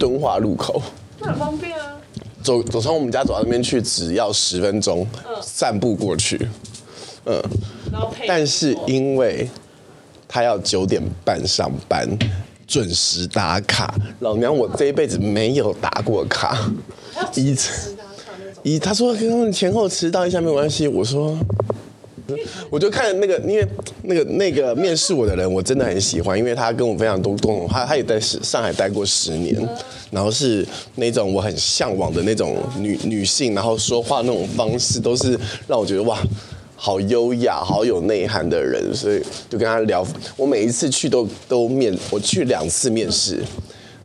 敦化路口，那很方便啊。走走从我们家走到那边去只要十分钟，散步过去，嗯。然后但是因为他要九点半上班，准时打卡。老娘我这一辈子没有打过卡，一次一他说跟他们前后迟到一下没有关系，我说。我就看那个，因为那个那个面试我的人，我真的很喜欢，因为他跟我非常多共同，他他也在上海待过十年，然后是那种我很向往的那种女女性，然后说话那种方式都是让我觉得哇，好优雅，好有内涵的人，所以就跟他聊。我每一次去都都面，我去两次面试，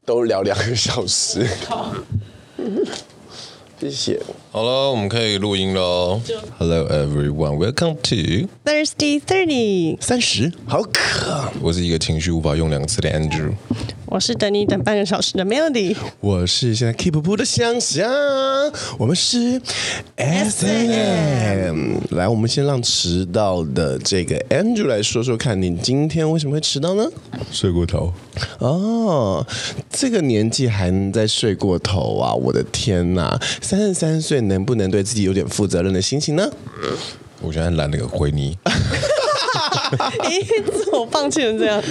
都聊两个小时。好，谢谢。好了，我们可以录音了。Hello everyone, welcome to Thirsty Thirty。三十，好渴。我是一个情绪无法用两个字的 Andrew。我是等你等半个小时的 Melody。我是现在 Keep 不的香香。我们是 SM。来，我们先让迟到的这个 Andrew 来说说看，你今天为什么会迟到呢？睡过头。哦，这个年纪还能再睡过头啊！我的天哪，三十三岁。能不能对自己有点负责任的心情呢？我现在懒得回你。你自我放弃成这样。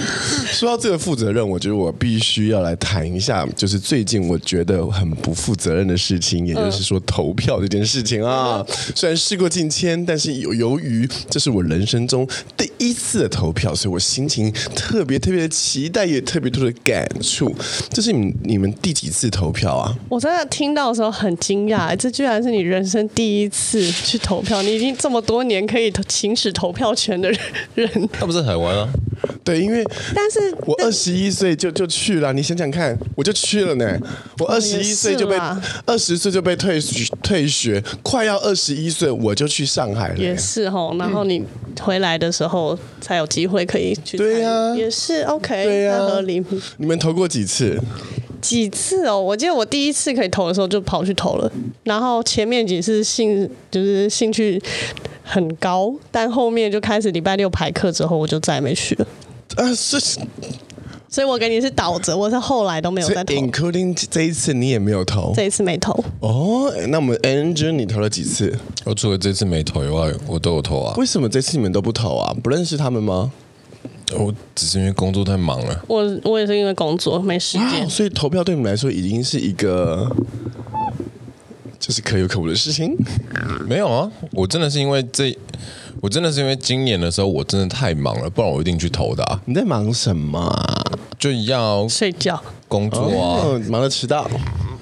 说到这个负责任，我觉得我必须要来谈一下，就是最近我觉得很不负责任的事情，也就是说投票这件事情啊。虽然事过境迁，但是由由于这是我人生中第一次的投票，所以我心情特别特别的期待，也特别多的感触。这是你们你们第几次投票啊？我真的听到的时候很惊讶，这居然是你人生第一次去投票。你已经这么多年可以行使投票权的人。他不是海湾啊？对，因为但是我二十一岁就就去了，你想想看，我就去了呢。我二十一岁就被二十岁就被退退学，快要二十一岁我就去上海了。也是哦，然后你回来的时候才有机会可以去。对呀、啊，也是 OK，对呀、啊，合理。你们投过几次？几次哦？我记得我第一次可以投的时候就跑去投了，然后前面几次兴就是兴趣很高，但后面就开始礼拜六排课之后，我就再也没去了。啊，是，所以我给你是倒着，我是后来都没有再投。Including 这一次你也没有投，这一次没投。哦，那我们 Angel 你投了几次？我除了这次没投以外，我都有投啊。为什么这次你们都不投啊？不认识他们吗？我只是因为工作太忙了。我我也是因为工作没时间，所以投票对你们来说已经是一个就是可有可无的事情。没有啊，我真的是因为这，我真的是因为今年的时候我真的太忙了，不然我一定去投的啊。你在忙什么？就要睡觉、工作啊，哦、忙得迟到。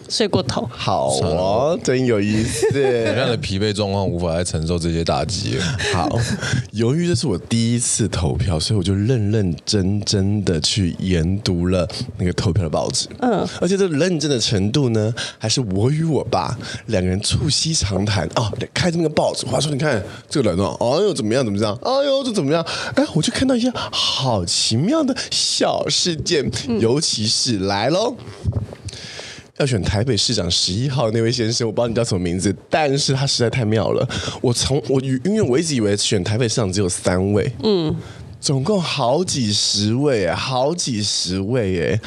睡过头，好哦，真有意思。你看的疲惫状况无法再承受这些打击。好，由于这是我第一次投票，所以我就认认真真的去研读了那个投票的报纸。嗯，而且这认真的程度呢，还是我与我爸两个人促膝长谈哦，开着那个报纸，话说你看这个人哦，哎呦怎么样怎么样，哎呦这怎么样？哎，我就看到一些好奇妙的小事件，嗯、尤其是来喽。要选台北市长十一号那位先生，我不知道你叫什么名字，但是他实在太妙了。我从我因为我一直以为选台北市长只有三位，嗯，总共好几十位啊，好几十位哎，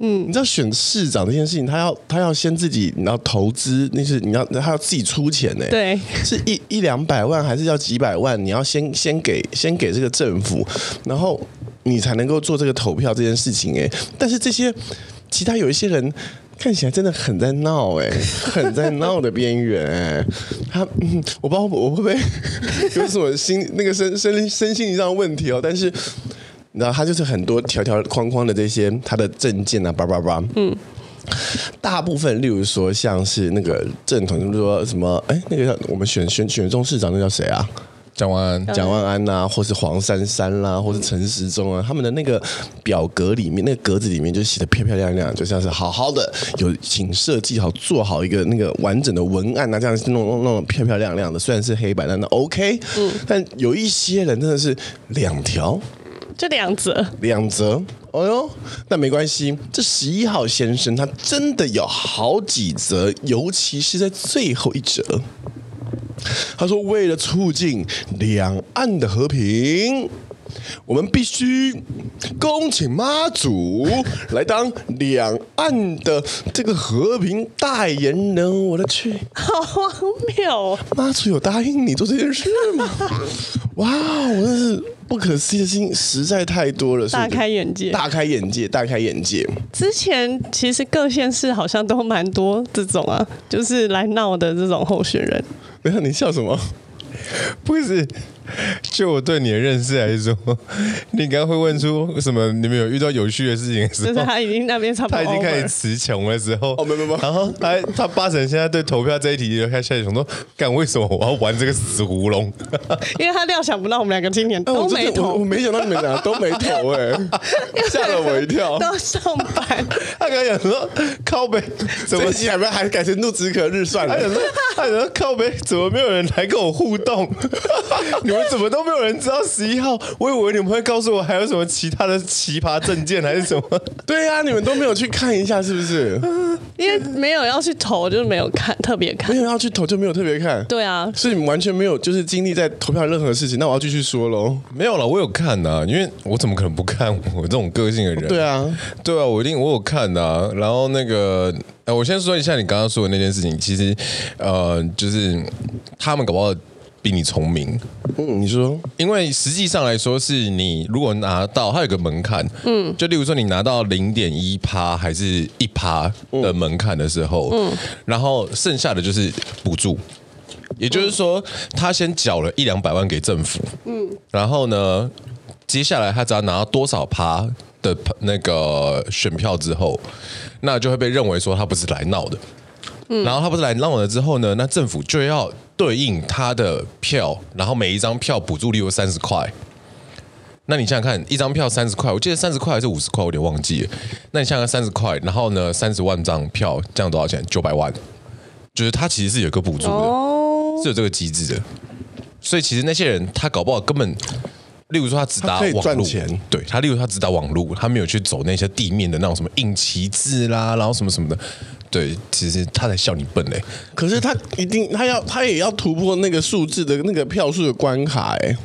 嗯，你知道选市长这件事情，他要他要先自己你要投资，那是你要他要自己出钱呢，对，是一一两百万还是要几百万？你要先先给先给这个政府，然后你才能够做这个投票这件事情哎。但是这些其他有一些人。看起来真的很在闹哎，很在闹的边缘哎。他，嗯，我不知道我会不会 有什么心那个身身身心上的问题哦。但是，你知道他就是很多条条框框的这些他的证件啊，叭叭叭。嗯，大部分例如说像是那个正统，就是说什么哎，那个叫我们选选选中市长那叫谁啊？蒋万安、蒋万安呐、啊，或是黄珊珊啦、啊，或是陈时中啊，他们的那个表格里面，那个格子里面就写的漂漂亮亮，就像是好好的有请设计好做好一个那个完整的文案啊，这样弄弄弄漂漂亮亮的。虽然是黑白，但那 OK。嗯。但有一些人真的是两条，就两则，两则。哦哟，那没关系。这十一号先生他真的有好几则，尤其是在最后一则。他说：“为了促进两岸的和平，我们必须恭请妈祖来当两岸的这个和平代言人。我的去，好荒谬哦！妈祖有答应你做这件事吗？哇，我真是不可思议的事情实在太多了，大开眼界，大开眼界，大开眼界。之前其实各县市好像都蛮多这种啊，就是来闹的这种候选人。没有，你笑什么？不是。就我对你的认识来说，你刚刚会问出什么？你们有遇到有趣的事情的时候？就是他已经那边差不多，他已经开始词穷的时候。哦，没没没。然后他他八成现在对投票这一题就开始想说，干为什么我要玩这个死胡龙？因为他料想不到我们两个今年都没投，我，我没想到你们俩都没投哎，吓了我一跳。都上班。他刚刚讲说靠北，怎么还没还改成怒之可日算了？他想说他想说靠北，怎么没有人来跟我互动？你们怎么都没有人知道十一号？我以为你们会告诉我还有什么其他的奇葩证件还是什么？对呀、啊，你们都没有去看一下是不是？因为没有要去投，就是没有看特别看。没有要去投就没有特别看。对啊，所以你们完全没有就是经历在投票任何事情。那我要继续说喽。没有了，我有看呐，因为我怎么可能不看？我这种个性的人。对啊，对啊，我一定我有看呐。然后那个，呃，我先说一下你刚刚说的那件事情。其实，呃，就是他们搞不好。比你聪明，嗯，你说，因为实际上来说，是你如果拿到，它有个门槛，嗯，就例如说你拿到零点一趴还是一趴的门槛的时候，嗯，然后剩下的就是补助，也就是说，他先缴了一两百万给政府，嗯，然后呢，接下来他只要拿到多少趴的那个选票之后，那就会被认为说他不是来闹的。然后他不是来闹了之后呢，那政府就要对应他的票，然后每一张票补助率有三十块。那你想想看，一张票三十块，我记得三十块还是五十块，我有点忘记了。那你想想看三十块，然后呢三十万张票，这样多少钱？九百万。就是他其实是有个补助的，是有这个机制的。所以其实那些人他搞不好根本。例如说，他只打网络，对他，例如他只打网络，他没有去走那些地面的那种什么硬旗帜啦，然后什么什么的，对，其实他在笑你笨嘞。可是他一定，他要，他也要突破那个数字的那个票数的关卡，哎，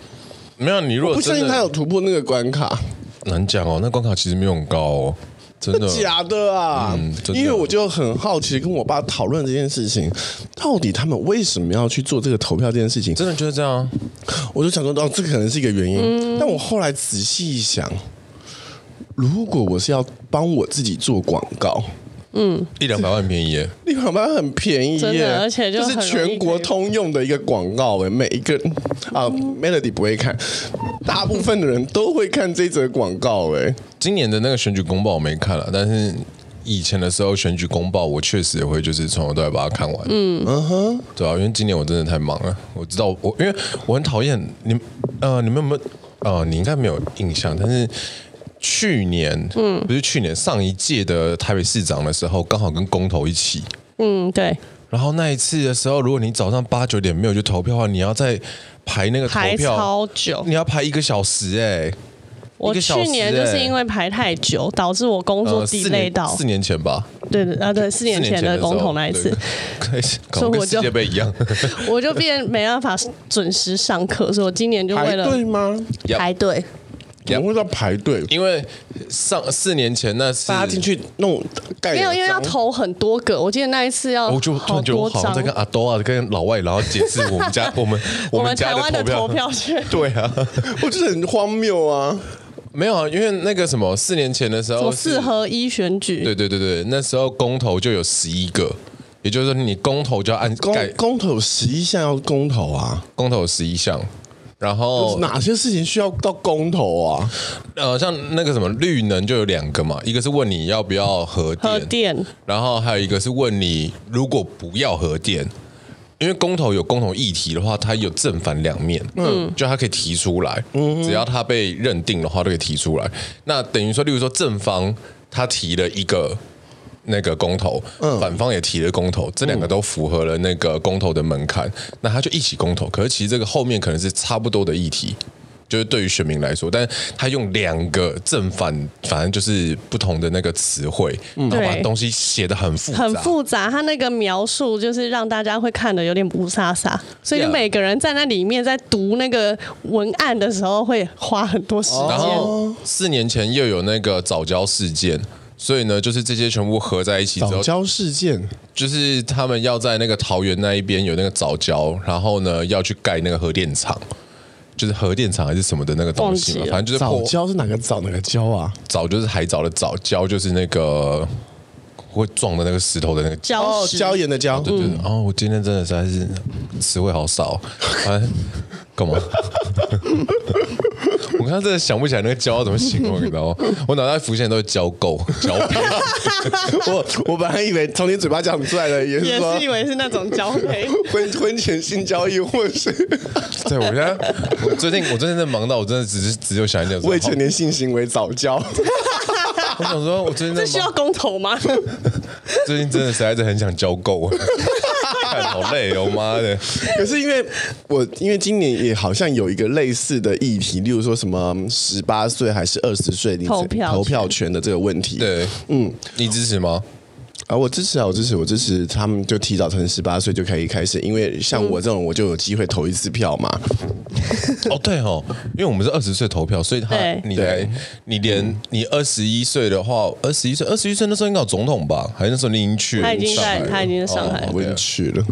没有，你如果不相信他有突破那个关卡，难讲哦，那关卡其实没有很高哦。真的假的啊？嗯，因为我就很好奇，跟我爸讨论这件事情，到底他们为什么要去做这个投票这件事情？真的就是这样，我就想说，哦，这可能是一个原因。嗯，但我后来仔细一想，如果我是要帮我自己做广告。嗯，一两百万便宜耶，一两百万很便宜耶，而且就，就是全国通用的一个广告诶，每一个人啊，Melody 不会看，大部分的人都会看这则广告诶。今年的那个选举公报我没看了，但是以前的时候选举公报我确实也会就是从头到尾把它看完。嗯嗯哼，对啊，因为今年我真的太忙了，我知道我因为我很讨厌你呃，你们有没有呃，你应该没有印象，但是。去年，嗯，不是去年上一届的台北市长的时候，刚好跟公投一起，嗯，对。然后那一次的时候，如果你早上八九点没有去投票的话，你要再排那个投票，排超久，你要排一个小时哎。我去年就是因为排太久，导致我工作 delay 到四年前吧。对对啊，对，四年前的公投那一次，所以我就世界杯一样，我就变没办法准时上课，所以我今年就为了排队吗？排队。怎么会要排队？因为上四年前那次大家进去弄盖，没有，因为要投很多个。我记得那一次要，我就突然觉得我好像在跟阿多啊，跟老外，然后解释我们家 我们我们台湾的投票权。对啊，我觉得很荒谬啊。没有啊，因为那个什么四年前的时候，四合一选举，对对对对，那时候公投就有十一个，也就是说你公投就要按公公投十一项要公投啊，公投十一项。然后哪些事情需要到公投啊？呃，像那个什么绿能就有两个嘛，一个是问你要不要核电，核电，然后还有一个是问你如果不要核电，因为公投有公投议题的话，它有正反两面，嗯，就它可以提出来，嗯，只要它被认定的话，都可以提出来。那等于说，例如说正方他提了一个。那个公投，反方也提了公投，这两个都符合了那个公投的门槛，那他就一起公投。可是其实这个后面可能是差不多的议题，就是对于选民来说，但他用两个正反，反正就是不同的那个词汇，然后把东西写的很复杂，很复杂。他那个描述就是让大家会看得有点不飒飒，所以就每个人在那里面在读那个文案的时候会花很多时间。然后四年前又有那个早教事件。所以呢，就是这些全部合在一起之后，藻礁事件。就是他们要在那个桃园那一边有那个藻礁，然后呢要去盖那个核电厂，就是核电厂还是什么的那个东西嘛，反正就是藻礁是哪个藻哪个礁啊？藻就是海藻的藻，礁就是那个会撞的那个石头的那个礁，礁岩的礁。对对对，哦，我今天真的实在是词汇好少，哎，干嘛？我刚刚真的想不起来那个胶怎么形容，你知道吗？我脑袋浮现都是胶垢、胶配。我我本来以为从你嘴巴讲出来的也是，也是以为是那种交配，婚婚前性交易，或者是。对，我现在我最近我最近在忙到我真的只是只有想一点未成年性行为早教。我想说，我最近在这需要公投吗？最近真的实在是很想交够，好累哦，妈的！可是因为我因为今年也好像有一个类似的议题，例如说什么十八岁还是二十岁投票投票权的这个问题。对，嗯，你支持吗？啊，我支持啊，我支持，我支持他们就提早成十八岁就可以开始，因为像我这种，我就有机会投一次票嘛。哦，对哦，因为我们是二十岁投票，所以他你来，你连你二十一岁的话，二十一岁，二十一岁那时候应该有总统吧？还是那时候你已经去了？他已经在，他已经在上海，我已经去了，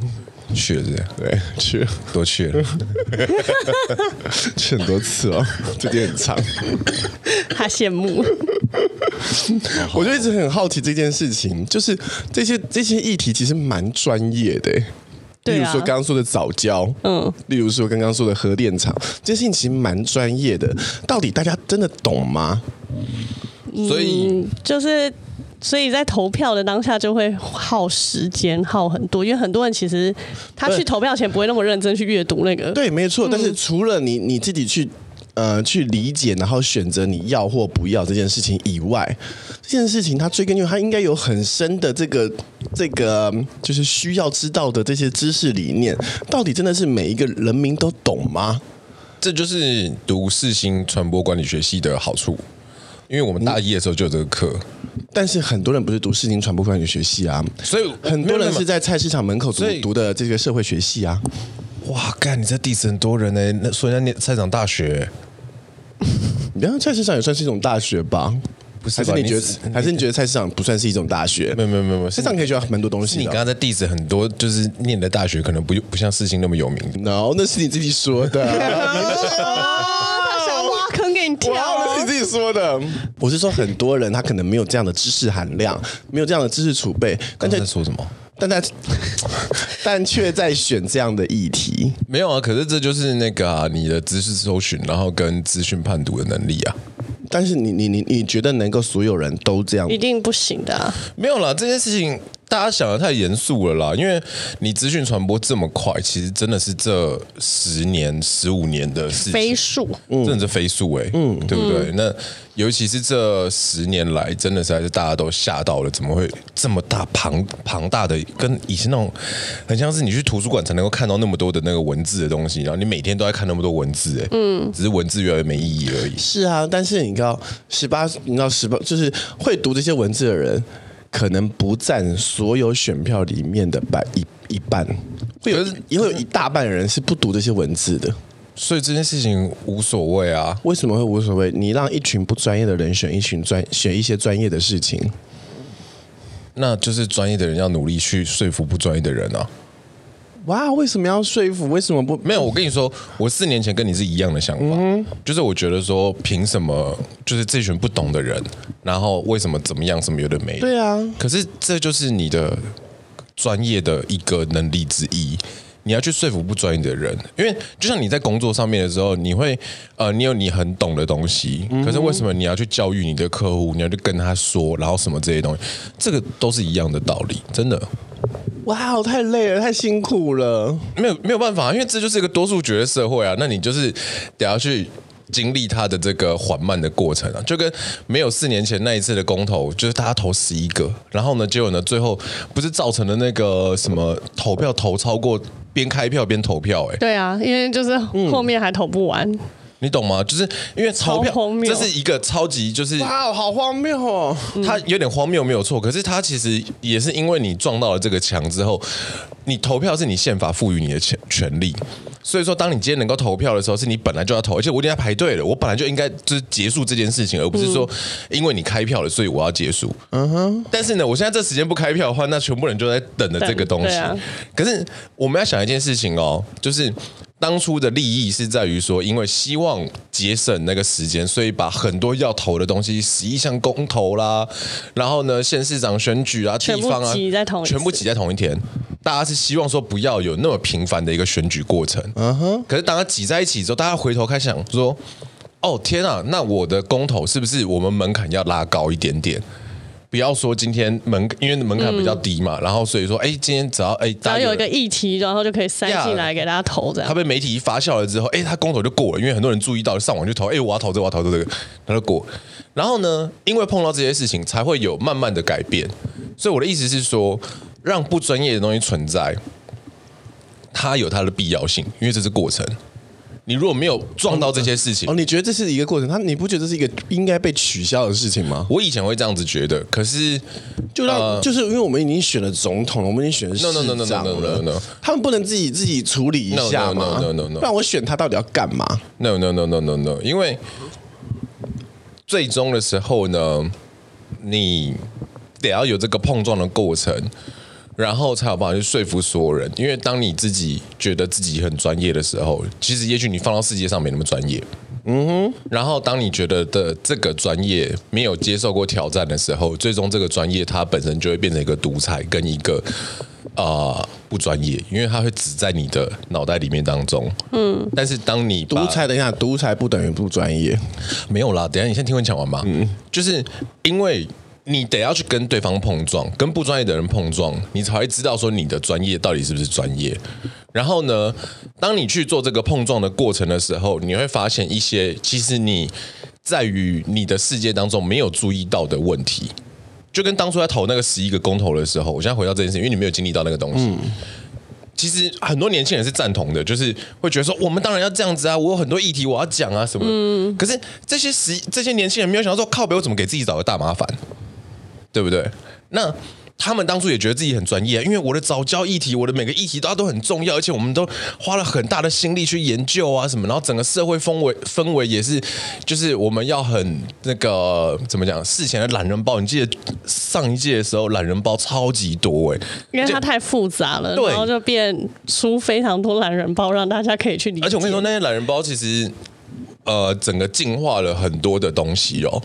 去了这样，对，去了，多去了，去很多次哦，这点很长，他羡慕。我就一直很好奇这件事情，就是这些这些议题其实蛮专业的，例如说刚刚说的早教，嗯，例如说刚刚说的核电厂，这些事情其实蛮专业的，到底大家真的懂吗？所以、嗯、就是所以在投票的当下就会耗时间耗很多，因为很多人其实他去投票前不会那么认真去阅读那个，对，没错。但是除了你你自己去。呃，去理解，然后选择你要或不要这件事情以外，这件事情它追根究底，它应该有很深的这个这个，就是需要知道的这些知识理念，到底真的是每一个人民都懂吗？这就是读世新传播管理学系的好处，因为我们大一的时候就有这个课，但是很多人不是读世新传播管理学系啊，所以很多人是在菜市场门口读读的这个社会学系啊。哇，干！你在 diss 很多人呢，那所以那念菜场大学，你看菜市场也算是一种大学吧？不是？还是你觉得？你还是你觉得菜市场不算是一种大学？没有没有没有，菜市场可以学到蛮多东西。你刚刚在 diss 很多，就是念的大学可能不不像世新那么有名。No，那是你自己说的。他想挖坑给你跳，那是你自己说的。我是说，很多人他可能没有这样的知识含量，没有这样的知识储备。刚才说什么？但在，但却在选这样的议题，没有啊。可是这就是那个、啊、你的知识搜寻，然后跟资讯判读的能力啊。但是你你你你觉得能够所有人都这样？一定不行的、啊。没有了，这件事情。大家想的太严肃了啦，因为你资讯传播这么快，其实真的是这十年、十五年的事情，飞速，真的是飞速哎，嗯，对不对？嗯、那尤其是这十年来，真的是还是大家都吓到了，怎么会这么大庞庞大的，跟以前那种很像是你去图书馆才能够看到那么多的那个文字的东西，然后你每天都在看那么多文字，哎，嗯，只是文字越来越没意义而已。是啊，但是你知道，十八，你知道十八，就是会读这些文字的人。可能不占所有选票里面的百一一半，会有也会有一大半人是不读这些文字的，所以这件事情无所谓啊。为什么会无所谓？你让一群不专业的人选一群专选一些专业的事情，那就是专业的人要努力去说服不专业的人啊。哇，为什么要说服？为什么不？没有，我跟你说，我四年前跟你是一样的想法，嗯、就是我觉得说，凭什么就是这群不懂的人，然后为什么怎么样，什么有的没？对啊，可是这就是你的专业的一个能力之一，你要去说服不专业的人，因为就像你在工作上面的时候，你会呃，你有你很懂的东西，可是为什么你要去教育你的客户，你要去跟他说，然后什么这些东西，这个都是一样的道理，真的。哇，我太累了，太辛苦了。没有没有办法，因为这就是一个多数决的社会啊。那你就是得要去经历它的这个缓慢的过程啊。就跟没有四年前那一次的公投，就是大家投十一个，然后呢，结果呢，最后不是造成了那个什么投票投超过边开票边投票，欸？哎，对啊，因为就是后面还投不完。你你懂吗？就是因为钞票荒谬这是一个超级就是哇，好荒谬哦！它有点荒谬没有错，可是它其实也是因为你撞到了这个墙之后，你投票是你宪法赋予你的权权利，所以说当你今天能够投票的时候，是你本来就要投，而且我一定要排队了，我本来就应该就是结束这件事情，而不是说因为你开票了，所以我要结束。嗯哼。但是呢，我现在这时间不开票的话，那全部人就在等着这个东西。啊、可是我们要想一件事情哦，就是。当初的利益是在于说，因为希望节省那个时间，所以把很多要投的东西，十一项公投啦，然后呢，县市长选举啊，地方啊，全部挤在同一天。大家是希望说不要有那么频繁的一个选举过程。嗯哼。可是当它挤在一起之后，大家回头开始想说，哦天啊，那我的公投是不是我们门槛要拉高一点点？不要说今天门，因为门槛比较低嘛，嗯、然后所以说，哎，今天只要哎，只要有一个议题，然后就可以塞进来给大家投这样。他被媒体一发酵了之后，哎，他公投就过了，因为很多人注意到，上网去投，哎，我要投这个，我要投这个，他就过。然后呢，因为碰到这些事情，才会有慢慢的改变。所以我的意思是说，让不专业的东西存在，它有它的必要性，因为这是过程。你如果没有撞到这些事情，哦，你觉得这是一个过程？他你不觉得这是一个应该被取消的事情吗？我以前会这样子觉得，可是就让、呃、就是因为我们已经选了总统了，我们已经选了市长了 no, no, no. 他们不能自己自己处理一下吗？No, no, no, no, no, no. 不然我选他到底要干嘛？No no no no no no，因为最终的时候呢，你得要有这个碰撞的过程。然后才有办法去说服所有人，因为当你自己觉得自己很专业的时候，其实也许你放到世界上没那么专业。嗯哼。然后当你觉得的这个专业没有接受过挑战的时候，最终这个专业它本身就会变成一个独裁跟一个啊、呃、不专业，因为它会只在你的脑袋里面当中。嗯。但是当你独裁，等一下，独裁不等于不专业。没有啦，等一下你先听我讲完嘛。嗯。就是因为。你得要去跟对方碰撞，跟不专业的人碰撞，你才会知道说你的专业到底是不是专业。然后呢，当你去做这个碰撞的过程的时候，你会发现一些其实你在于你的世界当中没有注意到的问题。就跟当初在投那个十一个公投的时候，我现在回到这件事，因为你没有经历到那个东西。其实很多年轻人是赞同的，就是会觉得说，我们当然要这样子啊，我有很多议题我要讲啊什么。可是这些十这些年轻人没有想到说，靠北我怎么给自己找个大麻烦？对不对？那他们当初也觉得自己很专业，因为我的早教议题，我的每个议题都都很重要，而且我们都花了很大的心力去研究啊什么，然后整个社会氛围氛围也是，就是我们要很那个怎么讲？事前的懒人包，你记得上一届的时候懒人包超级多哎，因为它太复杂了，对，然后就变出非常多懒人包，让大家可以去理解。而且我跟你说，那些懒人包其实呃，整个进化了很多的东西哦。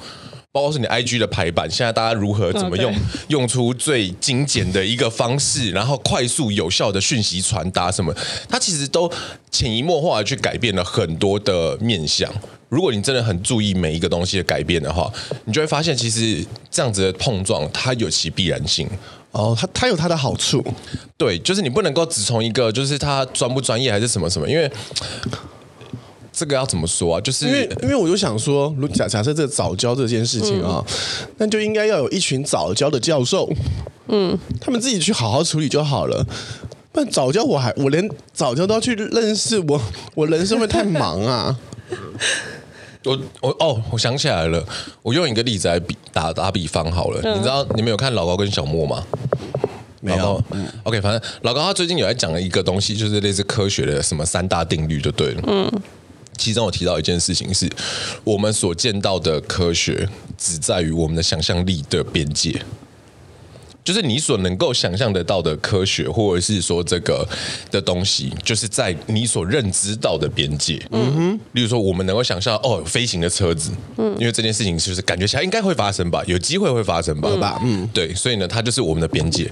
包括是你 IG 的排版，现在大家如何怎么用用出最精简的一个方式，然后快速有效的讯息传达什么，它其实都潜移默化的去改变了很多的面向。如果你真的很注意每一个东西的改变的话，你就会发现，其实这样子的碰撞它有其必然性。哦，它它有它的好处，对，就是你不能够只从一个就是它专不专业还是什么什么，因为。这个要怎么说啊？就是因为，因为我就想说，如假假设这个藻礁这件事情啊，那、嗯、就应该要有一群早教的教授，嗯，他们自己去好好处理就好了。不然早教我还我连早教都要去认识，我我人生会太忙啊。我我哦，我想起来了，我用一个例子来比打打比方好了。嗯、你知道你们有看老高跟小莫吗？没有。嗯、OK，反正老高他最近有在讲了一个东西，就是类似科学的什么三大定律就对了。嗯。其中我提到一件事情是，我们所见到的科学只在于我们的想象力的边界，就是你所能够想象得到的科学，或者是说这个的东西，就是在你所认知到的边界。嗯哼，例如说，我们能够想象哦，飞行的车子，嗯，因为这件事情就是感觉起来应该会发生吧，有机会会发生吧，对吧？嗯，对，所以呢，它就是我们的边界。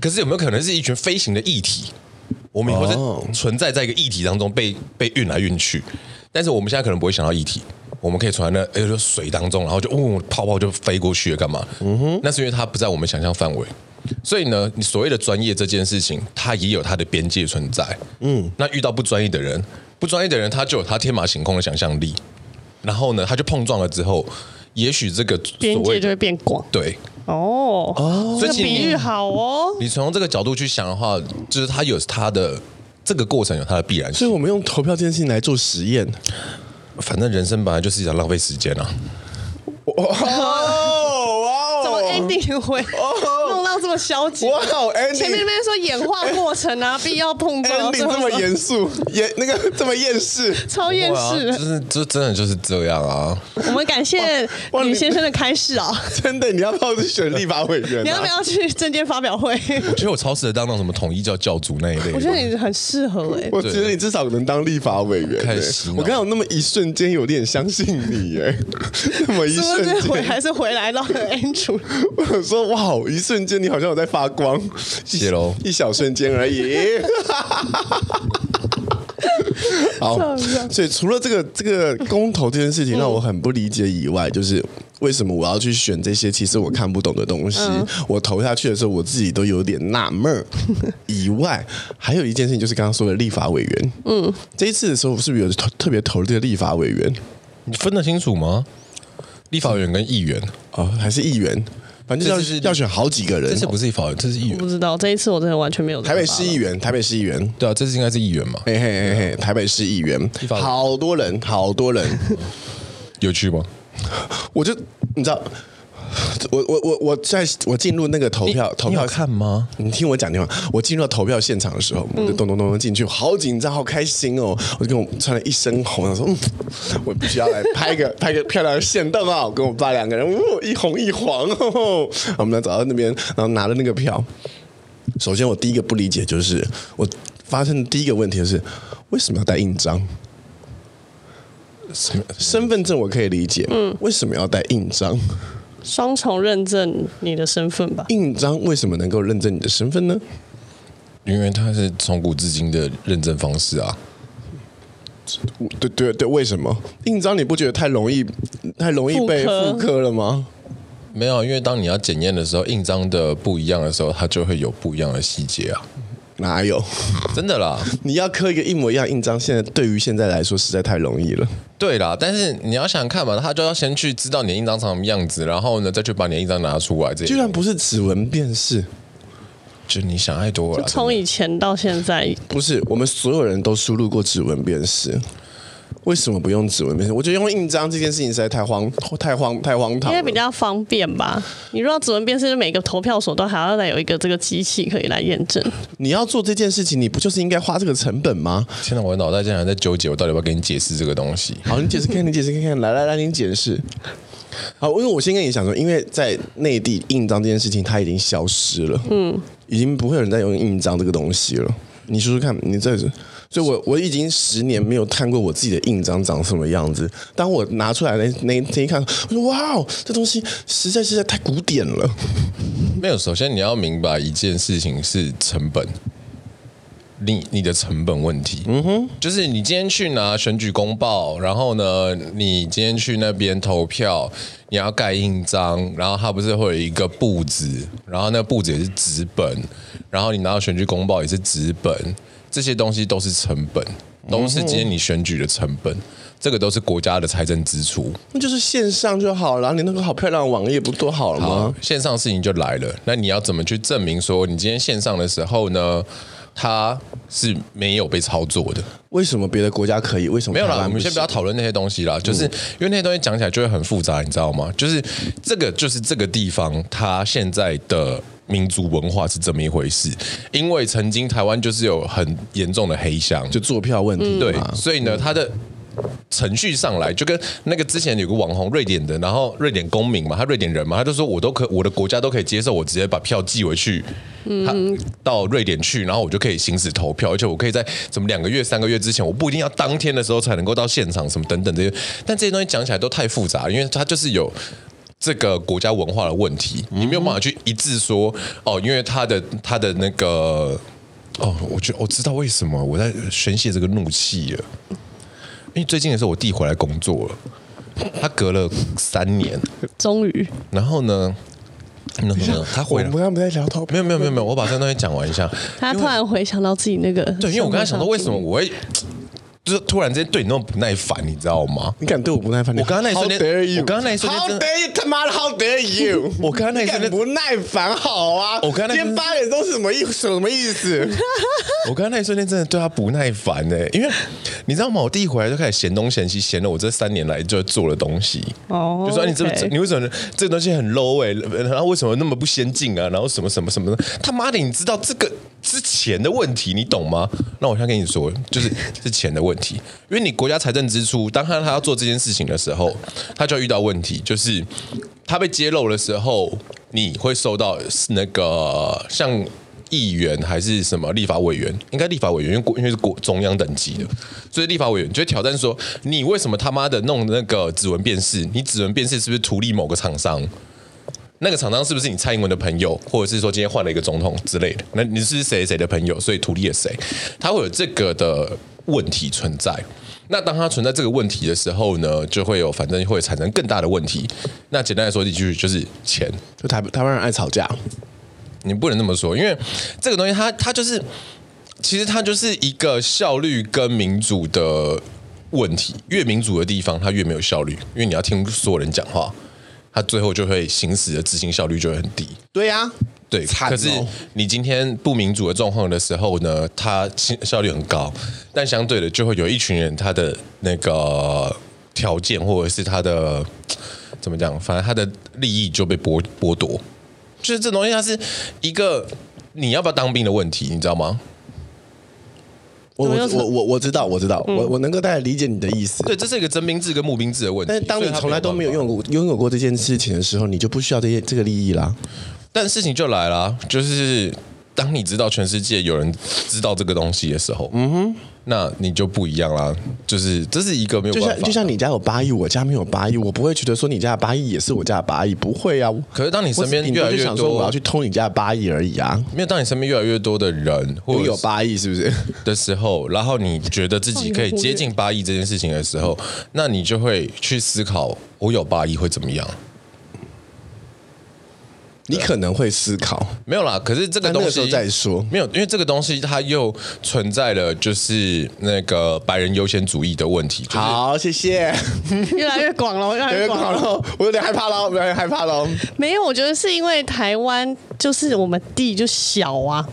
可是有没有可能是一群飞行的液体？我们以后是存在在一个异体当中被被运来运去。但是我们现在可能不会想到液体，我们可以存在那哎，就水当中，然后就哦，泡泡就飞过去了，干嘛？嗯哼，那是因为它不在我们想象范围。所以呢，你所谓的专业这件事情，它也有它的边界存在。嗯，那遇到不专业的人，不专业的人他就有他天马行空的想象力，然后呢，他就碰撞了之后，也许这个边界就会变广。对，哦哦，这个比喻好哦。你从这个角度去想的话，就是他有他的。这个过程有它的必然性，所以我们用投票这件事情来做实验。反正人生本来就是一场浪费时间啊。哇哇！怎么 ending 会弄到这么消极？哇，ending 前面那边说演化过程啊，必要碰撞，ending 这么严肃，严那个这么厌世，超厌世，就是就真的就是这样啊。我们感谢吕先生的开示啊！真的，你要不要去选立法委员？你要不要去政见发表会？我觉得我超适合当那种什么统一教教主那一类。我觉得你很适合哎，我觉得你至少能当立法委员。开心，我刚有那么一瞬间有点相信你哎，那么一瞬。间回还是回来到了 Andrew？我说哇，一瞬间你好像有在发光，谢喽，一小瞬间而已。好，所以除了这个这个公投这件事情让我很不理解以外，就是为什么我要去选这些其实我看不懂的东西？我投下去的时候，我自己都有点纳闷。以外，还有一件事情就是刚刚说的立法委员。嗯，这一次的时候，是不是有特特别投这个立法委员？你分得清楚吗？立法委员跟议员哦，还是议员？反正要要选好几个人。这次不是立法委员，这是议员。不知道这一次我真的完全没有。台北市议员，台北市议员，对啊，这次应该是议员嘛？嘿嘿嘿嘿，台北市议员，好多人，好多人，有趣吗？我就你知道。我我我我在我进入那个投票投票看吗？你听我讲电话。我进入到投票现场的时候，我就咚咚咚咚进去，好紧张，好开心哦！我就跟我穿了一身红，我说嗯，我必须要来拍个拍个漂亮的现动啊！我跟我爸两个人，哦，一红一黄哦。我们俩走到那边，然后拿了那个票。首先，我第一个不理解就是，我发生的第一个问题就是，为什么要带印章？身身份证我可以理解，嗯，为什么要带印章？双重认证你的身份吧。印章为什么能够认证你的身份呢？因为它是从古至今的认证方式啊。对对对，为什么印章你不觉得太容易太容易被复刻了吗？没有，因为当你要检验的时候，印章的不一样的时候，它就会有不一样的细节啊。哪有？真的啦！你要刻一个一模一样印章，现在对于现在来说实在太容易了。对啦，但是你要想想看嘛，他就要先去知道你的印章长什么样子，然后呢，再去把你的印章拿出来。这居然不是指纹辨识，就你想太多了。从以前到现在，不是我们所有人都输入过指纹辨识。为什么不用指纹辨识？我觉得用印章这件事情实在太荒、太荒、太荒唐。因为比较方便吧。你如果指纹辨识，就每个投票所都还要再有一个这个机器可以来验证。你要做这件事情，你不就是应该花这个成本吗？现在我的脑袋竟然在纠结，我到底要不要给你解释这个东西？好，你解释看，你解释看看，来来来，你解释。好，因为我先跟你讲说，因为在内地印章这件事情它已经消失了，嗯，已经不会有人在用印章这个东西了。你说说看，你这是。所以我我已经十年没有看过我自己的印章长什么样子。当我拿出来那那天一看，我说哇哦，这东西实在实在太古典了。没有，首先你要明白一件事情是成本，你你的成本问题。嗯哼，就是你今天去拿选举公报，然后呢，你今天去那边投票，你要盖印章，然后它不是会有一个簿子，然后那个簿子也是纸本，然后你拿到选举公报也是纸本。这些东西都是成本，都是今天你选举的成本，嗯、这个都是国家的财政支出。那就是线上就好了，你那个好漂亮的网页不多好了吗？好，线上事情就来了，那你要怎么去证明说你今天线上的时候呢，它是没有被操作的？为什么别的国家可以？为什么没有啦？我们先不要讨论那些东西啦，就是因为那些东西讲起来就会很复杂，你知道吗？就是这个，就是这个地方它现在的。民族文化是这么一回事，因为曾经台湾就是有很严重的黑箱，就作票问题，对，所以呢，他的程序上来就跟那个之前有个网红瑞典的，然后瑞典公民嘛，他瑞典人嘛，他就说我都可，我的国家都可以接受，我直接把票寄回去，嗯，到瑞典去，然后我就可以行使投票，而且我可以在什么两个月、三个月之前，我不一定要当天的时候才能够到现场，什么等等这些，但这些东西讲起来都太复杂，因为它就是有。这个国家文化的问题，你没有办法去一致说哦，因为他的他的那个哦，我觉得我知道为什么我在宣泄这个怒气了，因为最近的时候我弟回来工作了，他隔了三年，终于，然后呢，那个他回来，我们刚才在聊头，没有没有没有没有，我把这个东西讲完一下，他突然回想到自己那个，对，因为我刚才想到为什么我会。就是突然之间对你那么不耐烦，你知道吗？你敢对我不耐烦？我刚刚那一瞬间 How dare you？我刚刚那一瞬间 How 真的 dare you？他妈的，How dare you？我刚刚那一你瞬间敢不耐烦好啊！我刚刚那今天八点钟是什么意什么意思？我刚刚那一瞬间真的对他不耐烦呢，因为你知道吗？我第一回来就开始嫌东嫌西，嫌了我这三年来就做的东西。哦，就说你这 OK 你为什么这个东西很 low 哎、然后为什么那么不先进啊？然后什么什么什么的？他妈的，你知道这个之前的问题，你懂吗？那我先跟你说，就是是钱的问题，因为你国家财政支出，当他他要做这件事情的时候，他就要遇到问题，就是他被揭露的时候，你会受到那个像议员还是什么立法委员，应该立法委员，因为国因为是国中央等级的，所以立法委员就挑战说，你为什么他妈的弄那个指纹辨识？你指纹辨识是不是图利某个厂商？那个厂商是不是你蔡英文的朋友，或者是说今天换了一个总统之类的？那你是谁谁的朋友，所以图利了谁？他会有这个的问题存在。那当他存在这个问题的时候呢，就会有反正会产生更大的问题。那简单来说一句就是钱。就台台湾人爱吵架，你不能这么说，因为这个东西它它就是，其实它就是一个效率跟民主的问题。越民主的地方，它越没有效率，因为你要听所有人讲话，它最后就会行使的执行效率就会很低。对呀、啊，对，哦可是你今天不民主的状况的时候呢，它效率很高，但相对的就会有一群人，他的那个条件或者是他的怎么讲，反正他的利益就被剥剥夺。就是这东西，它是一个你要不要当兵的问题，你知道吗？我我我我我知道我知道，我我能够大概理解你的意思。对，这是一个征兵制跟募兵制的问题。但是当你从来都没有办法拥有拥有过这件事情的时候，你就不需要这些这个利益啦。但事情就来了，就是当你知道全世界有人知道这个东西的时候，嗯哼，那你就不一样啦。就是这是一个没有就办法，像就像你家有八亿，我家没有八亿，我不会觉得说你家的八亿也是我家的八亿，不会啊。可是当你身边越来越多就想说，我要去偷你家的八亿而已啊。没有当你身边越来越多的人或者我有八亿是不是？的时候，然后你觉得自己可以接近八亿这件事情的时候，那你就会去思考，我有八亿会怎么样？你可能会思考，没有啦，可是这个东西再说。没有，因为这个东西它又存在了，就是那个白人优先主义的问题。就是、好，谢谢。越来越广了，越来越广了。了，我有点害怕了，我有点害怕了。没有，我觉得是因为台湾就是我们地就小啊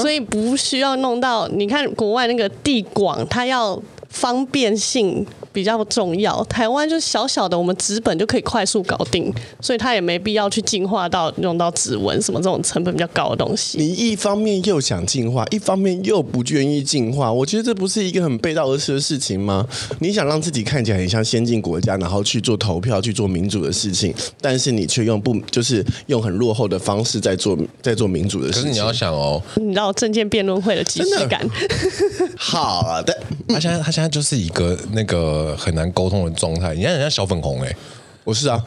所以不需要弄到。你看国外那个地广，它要方便性比较重要。台湾就小小的，我们纸本就可以快速搞定，所以它也没必要去进化到用到指纹什么这种成本比较高的东西。你一方面又想进化，一方面又不愿意进化，我觉得这不是一个很背道而驰的事情吗？你想让自己看起来很像先进国家，然后去做投票、去做民主的事情，但是你却用不就是用很落后的方式在做在做民主的事情。可是你要想哦，你知道政见辩论会的即视感，好的，他现在他现在就是一个那个很难沟通的状态，你看人家小粉红哎、欸，我是啊，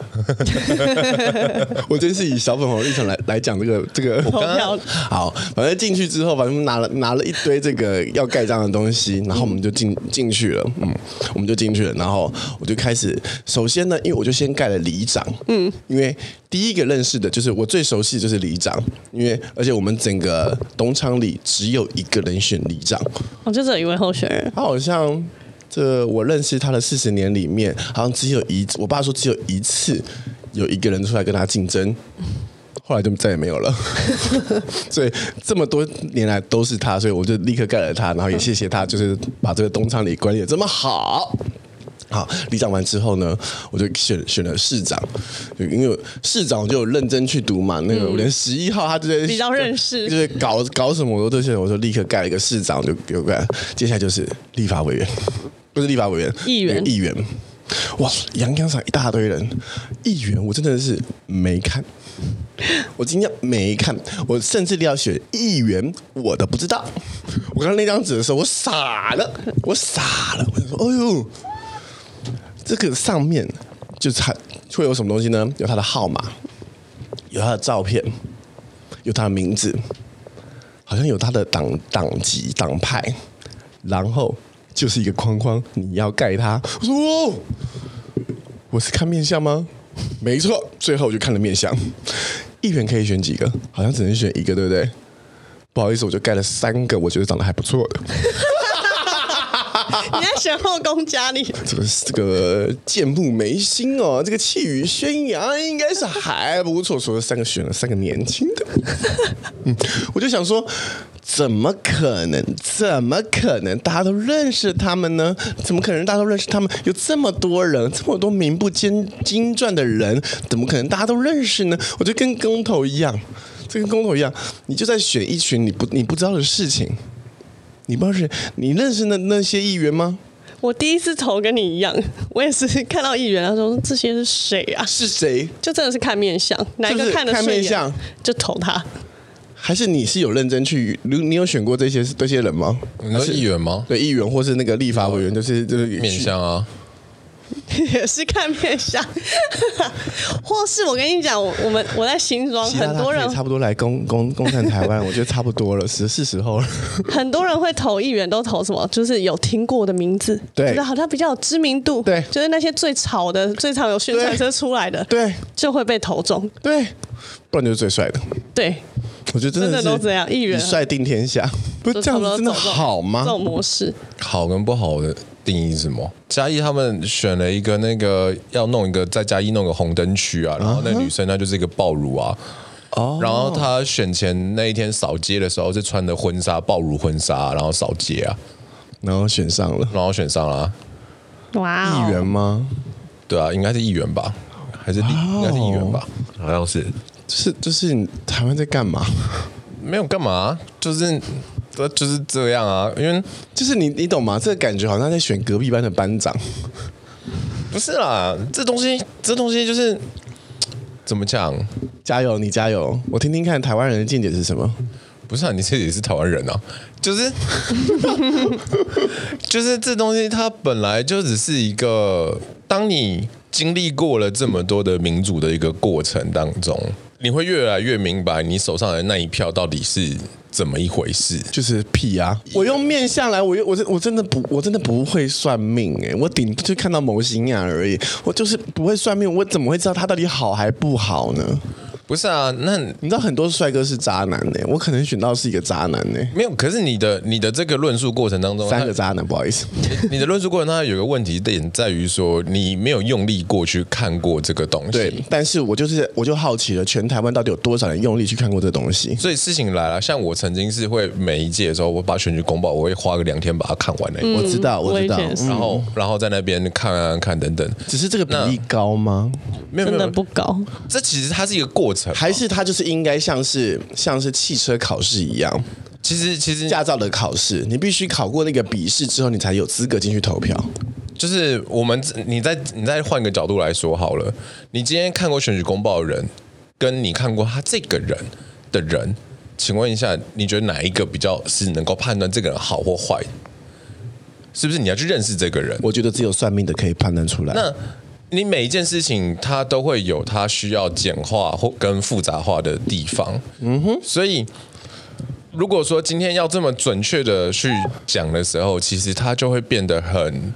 我真是以小粉红的立场来来讲这个这个好，反正进去之后，反正拿了拿了一堆这个要盖章的东西，然后我们就进进去了，嗯，我们就进去了，然后我就开始，首先呢，因为我就先盖了里长，嗯，因为第一个认识的就是我最熟悉的就是里长，因为而且我们整个东昌里只有一个人选里长，我就这一位候选人，他好像这我认识他的四十年里面，好像只有一，我爸说只有一次有一个人出来跟他竞争，后来就再也没有了。所以这么多年来都是他，所以我就立刻盖了他，然后也谢谢他，就是把这个东昌里管理得这么好。好，里长完之后呢，我就选选了市长，因为市长就有认真去读嘛，那个我连十一号他就在比较认识。就是搞搞什么我都这些，我就立刻盖了一个市长就给我盖，接下来就是立法委员，不是立法委员，议员议员，哇，洋洋洒一大堆人，议员我真的是没看，我今天没看，我甚至要选议员，我都不知道，我看到那张纸的时候，我傻了，我傻了，我想说，哎呦。这个上面就是他会有什么东西呢？有他的号码，有他的照片，有他的名字，好像有他的党党籍、党派，然后就是一个框框，你要盖它。我说哦，我是看面相吗？没错，最后我就看了面相。议员可以选几个？好像只能选一个，对不对？不好意思，我就盖了三个，我觉得长得还不错的。你在选后宫佳丽，这个这个剑木眉心哦，这个气宇轩扬，应该是还不错。所以三个选了三个年轻的，嗯，我就想说，怎么可能？怎么可能？大家都认识他们呢？怎么可能大家都认识他们？有这么多人，这么多名不经经传的人，怎么可能大家都认识呢？我就跟公投一样，这跟公投一样，你就在选一群你不你不知道的事情。你不认识？你认识那那些议员吗？我第一次投跟你一样，我也是看到议员，他说这些是谁啊？是谁？就真的是看面相，哪一个看得顺眼就投他。还是你是有认真去？你你有选过这些这些人吗？你说议员吗？对，议员或是那个立法委员，就是就是面相啊。也 是看面相，或是我跟你讲，我我们我在新庄，很多人差不多来攻攻攻占台湾，我觉得差不多了，是是时候了。很多人会投议员，都投什么？就是有听过的名字，对，觉得好像比较有知名度，对，就是那些最吵的、最常有宣传车出来的，对，就会被投中，对，不然就是最帅的，对，我觉得真的都这样，议员帅定天下，不是这样子真的好吗？这种模式，好跟不好的。定义是什么？嘉义他们选了一个那个要弄一个在嘉义弄个红灯区啊，然后那女生她就是一个爆乳啊，哦，然后她选前那一天扫街的时候是穿的婚纱爆乳婚纱，然后扫街啊，然后选上了，然后选上了，哇，议员吗？对啊，应该是议员吧，还是应该是议员吧？好像是，就是就是台湾在干嘛？没有干嘛，就是。就是这样啊，因为就是你你懂吗？这个感觉好像在选隔壁班的班长。不是啦，这东西这东西就是怎么讲？加油，你加油！我听听看台湾人的见解是什么？不是啊，你这也是台湾人啊，就是 就是这东西它本来就只是一个，当你经历过了这么多的民主的一个过程当中，你会越来越明白你手上的那一票到底是。怎么一回事？就是屁啊！我用面相来，我又我真我真的不我真的不会算命哎，我顶就看到某星眼而已，我就是不会算命，我怎么会知道他到底好还不好呢？不是啊，那你知道很多帅哥是渣男呢，我可能选到是一个渣男呢。没有，可是你的你的这个论述过程当中，三个渣男，不好意思，你，的论述过程当中有个问题点在于说，你没有用力过去看过这个东西。对，但是我就是我就好奇了，全台湾到底有多少人用力去看过这个东西？所以事情来了，像我曾经是会每一届的时候，我把选举公报，我会花个两天把它看完的。嗯、我知道，我知道，然后然后在那边看看看等等。只是这个比例高吗？没有，真的不高。这其实它是一个过程，还是它就是。是应该像是像是汽车考试一样，其实其实驾照的考试，你必须考过那个笔试之后，你才有资格进去投票。就是我们你再你再换个角度来说好了，你今天看过选举公报的人，跟你看过他这个人的人，请问一下，你觉得哪一个比较是能够判断这个人好或坏？是不是你要去认识这个人？我觉得只有算命的可以判断出来。那你每一件事情，它都会有它需要简化或跟复杂化的地方。嗯哼，所以如果说今天要这么准确的去讲的时候，其实它就会变得很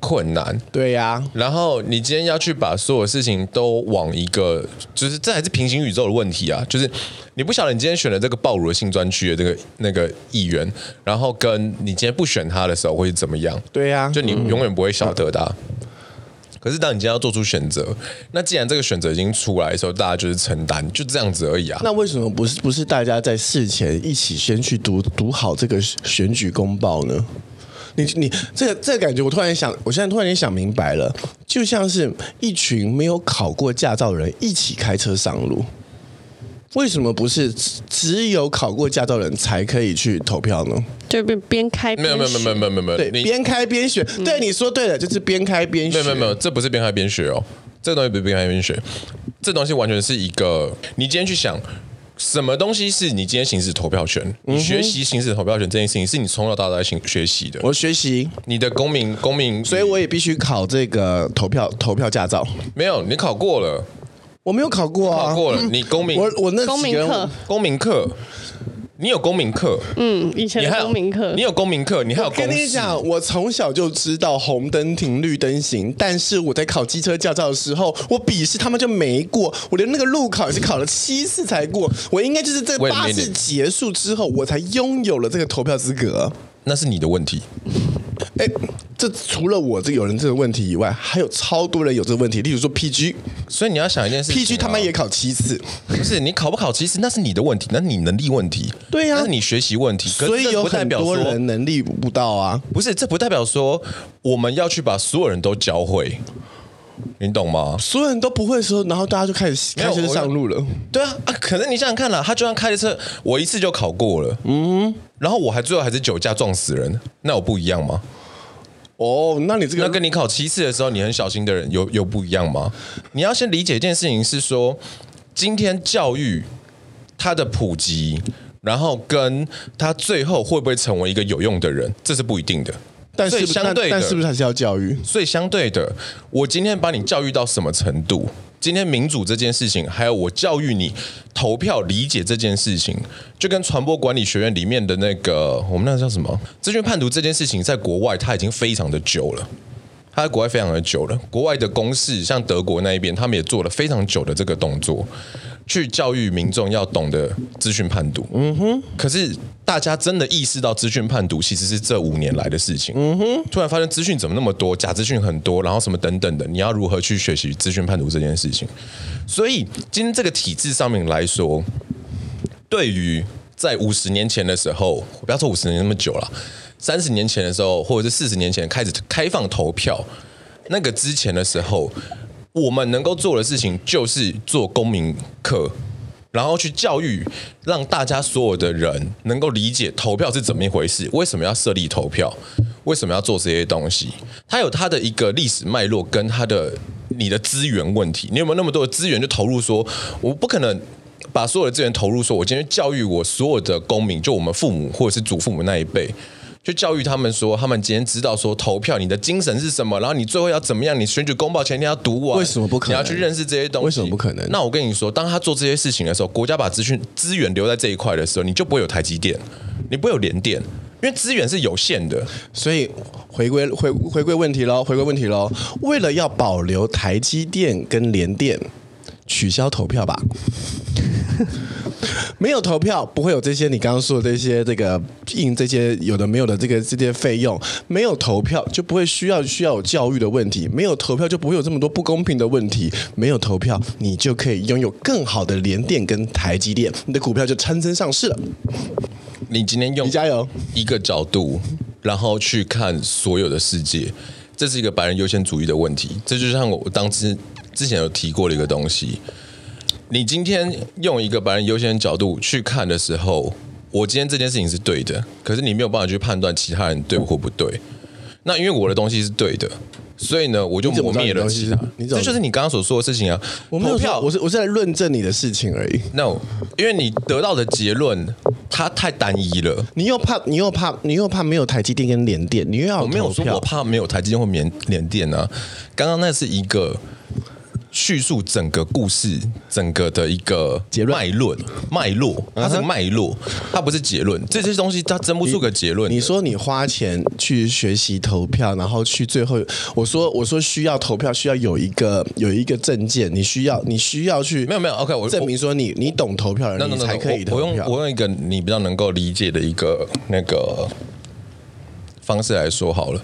困难。对呀，然后你今天要去把所有事情都往一个，就是这还是平行宇宙的问题啊！就是你不晓得你今天选了这个暴露的性专区的这个那个议员，然后跟你今天不选他的时候会怎么样？对呀，就你永远不会晓得的啊。可是，当你今天要做出选择，那既然这个选择已经出来的时候，大家就是承担，就这样子而已啊。那为什么不是不是大家在事前一起先去读读好这个选举公报呢？你你这个这个感觉，我突然想，我现在突然间想明白了，就像是一群没有考过驾照的人一起开车上路。为什么不是只有考过驾照的人才可以去投票呢？就边边开边没有没有没有没有没有没有对边开边学，嗯、对你说对了，就是边开边学。没有没有没有，这不是边开边学哦，这个东西不是边开边学，这东西完全是一个你今天去想什么东西是你今天行使投票权，你学习行使投票权这件事情是你从小到大在学学习的。我学习你的公民公民，所以我也必须考这个投票投票驾照。没有，你考过了。我没有考过啊，考过了。你公民，我我那公民课，公民课，你有公民课？嗯，以前的公民课，你有公民课，你还有公。我跟你讲，我从小就知道红灯停，绿灯行。但是我在考机车驾照的时候，我笔试他们就没过，我连那个路考也是考了七次才过。我应该就是在八次结束之后，我才拥有了这个投票资格。那是你的问题。哎，这除了我这有人这个问题以外，还有超多人有这个问题。例如说 PG，所以你要想一件事情、啊、，PG 他们也考七次，不是你考不考七次，那是你的问题，那是你能力问题。对呀、啊，那是你学习问题。所以有很多人能力不到啊。不是，这不代表说我们要去把所有人都教会。你懂吗？所有人都不会的时候，然后大家就开始开始上路了。对啊，啊，可能你想想看啦，他就算开的车，我一次就考过了，嗯，然后我还最后还是酒驾撞死人，那我不一样吗？哦，那你这个那跟你考七次的时候，你很小心的人有有不一样吗？你要先理解一件事情是说，今天教育它的普及，然后跟他最后会不会成为一个有用的人，这是不一定的。但是相对的，但是不是还是要教育？所以相对的，我今天把你教育到什么程度？今天民主这件事情，还有我教育你投票理解这件事情，就跟传播管理学院里面的那个我们那个叫什么资讯判读这件事情，在国外它已经非常的久了，它在国外非常的久了。国外的公式，像德国那一边，他们也做了非常久的这个动作。去教育民众要懂得资讯判读，嗯哼。可是大家真的意识到资讯判读其实是这五年来的事情，嗯哼。突然发现资讯怎么那么多，假资讯很多，然后什么等等的，你要如何去学习资讯判读这件事情？所以今天这个体制上面来说，对于在五十年前的时候，不要说五十年那么久了，三十年前的时候，或者是四十年前开始开放投票，那个之前的时候。我们能够做的事情就是做公民课，然后去教育，让大家所有的人能够理解投票是怎么一回事，为什么要设立投票，为什么要做这些东西，它有它的一个历史脉络跟它的你的资源问题，你有没有那么多的资源就投入说，我不可能把所有的资源投入说，我今天教育我所有的公民，就我们父母或者是祖父母那一辈。就教育他们说，他们今天知道说投票，你的精神是什么，然后你最后要怎么样？你选举公报前一天要读完，为什么不可能？你要去认识这些东西，为什么不可能？那我跟你说，当他做这些事情的时候，国家把资讯资源留在这一块的时候，你就不会有台积电，你不会有联电，因为资源是有限的。所以回归回回归问题喽，回归问题喽，为了要保留台积电跟联电，取消投票吧。没有投票，不会有这些你刚刚说的这些这个印这些有的没有的这个这些费用。没有投票就不会需要需要有教育的问题，没有投票就不会有这么多不公平的问题。没有投票，你就可以拥有更好的联电跟台积电，你的股票就参增上市了。你今天用加油一个角度，然后去看所有的世界，这是一个白人优先主义的问题。这就像我当时之前有提过的一个东西。你今天用一个白人优先角度去看的时候，我今天这件事情是对的，可是你没有办法去判断其他人对或不对。那因为我的东西是对的，所以呢，我就磨灭了其他。这就是你刚刚所说的事情啊。我没有票，我是我是在论证你的事情而已。No，因为你得到的结论它太单一了。你又怕，你又怕，你又怕没有台积电跟联电，你又要我没有说我怕没有台积电或联联电啊。刚刚那是一个。叙述整个故事，整个的一个结论脉络，脉络，它是脉络，它不是结论。这些东西它争不出个结论。你说你花钱去学习投票，然后去最后，我说我说需要投票，需要有一个有一个证件，你需要你需要去没有没有 OK，我证明说你你懂投票的人，你才可以投票。我用我用一个你比较能够理解的一个那个方式来说好了，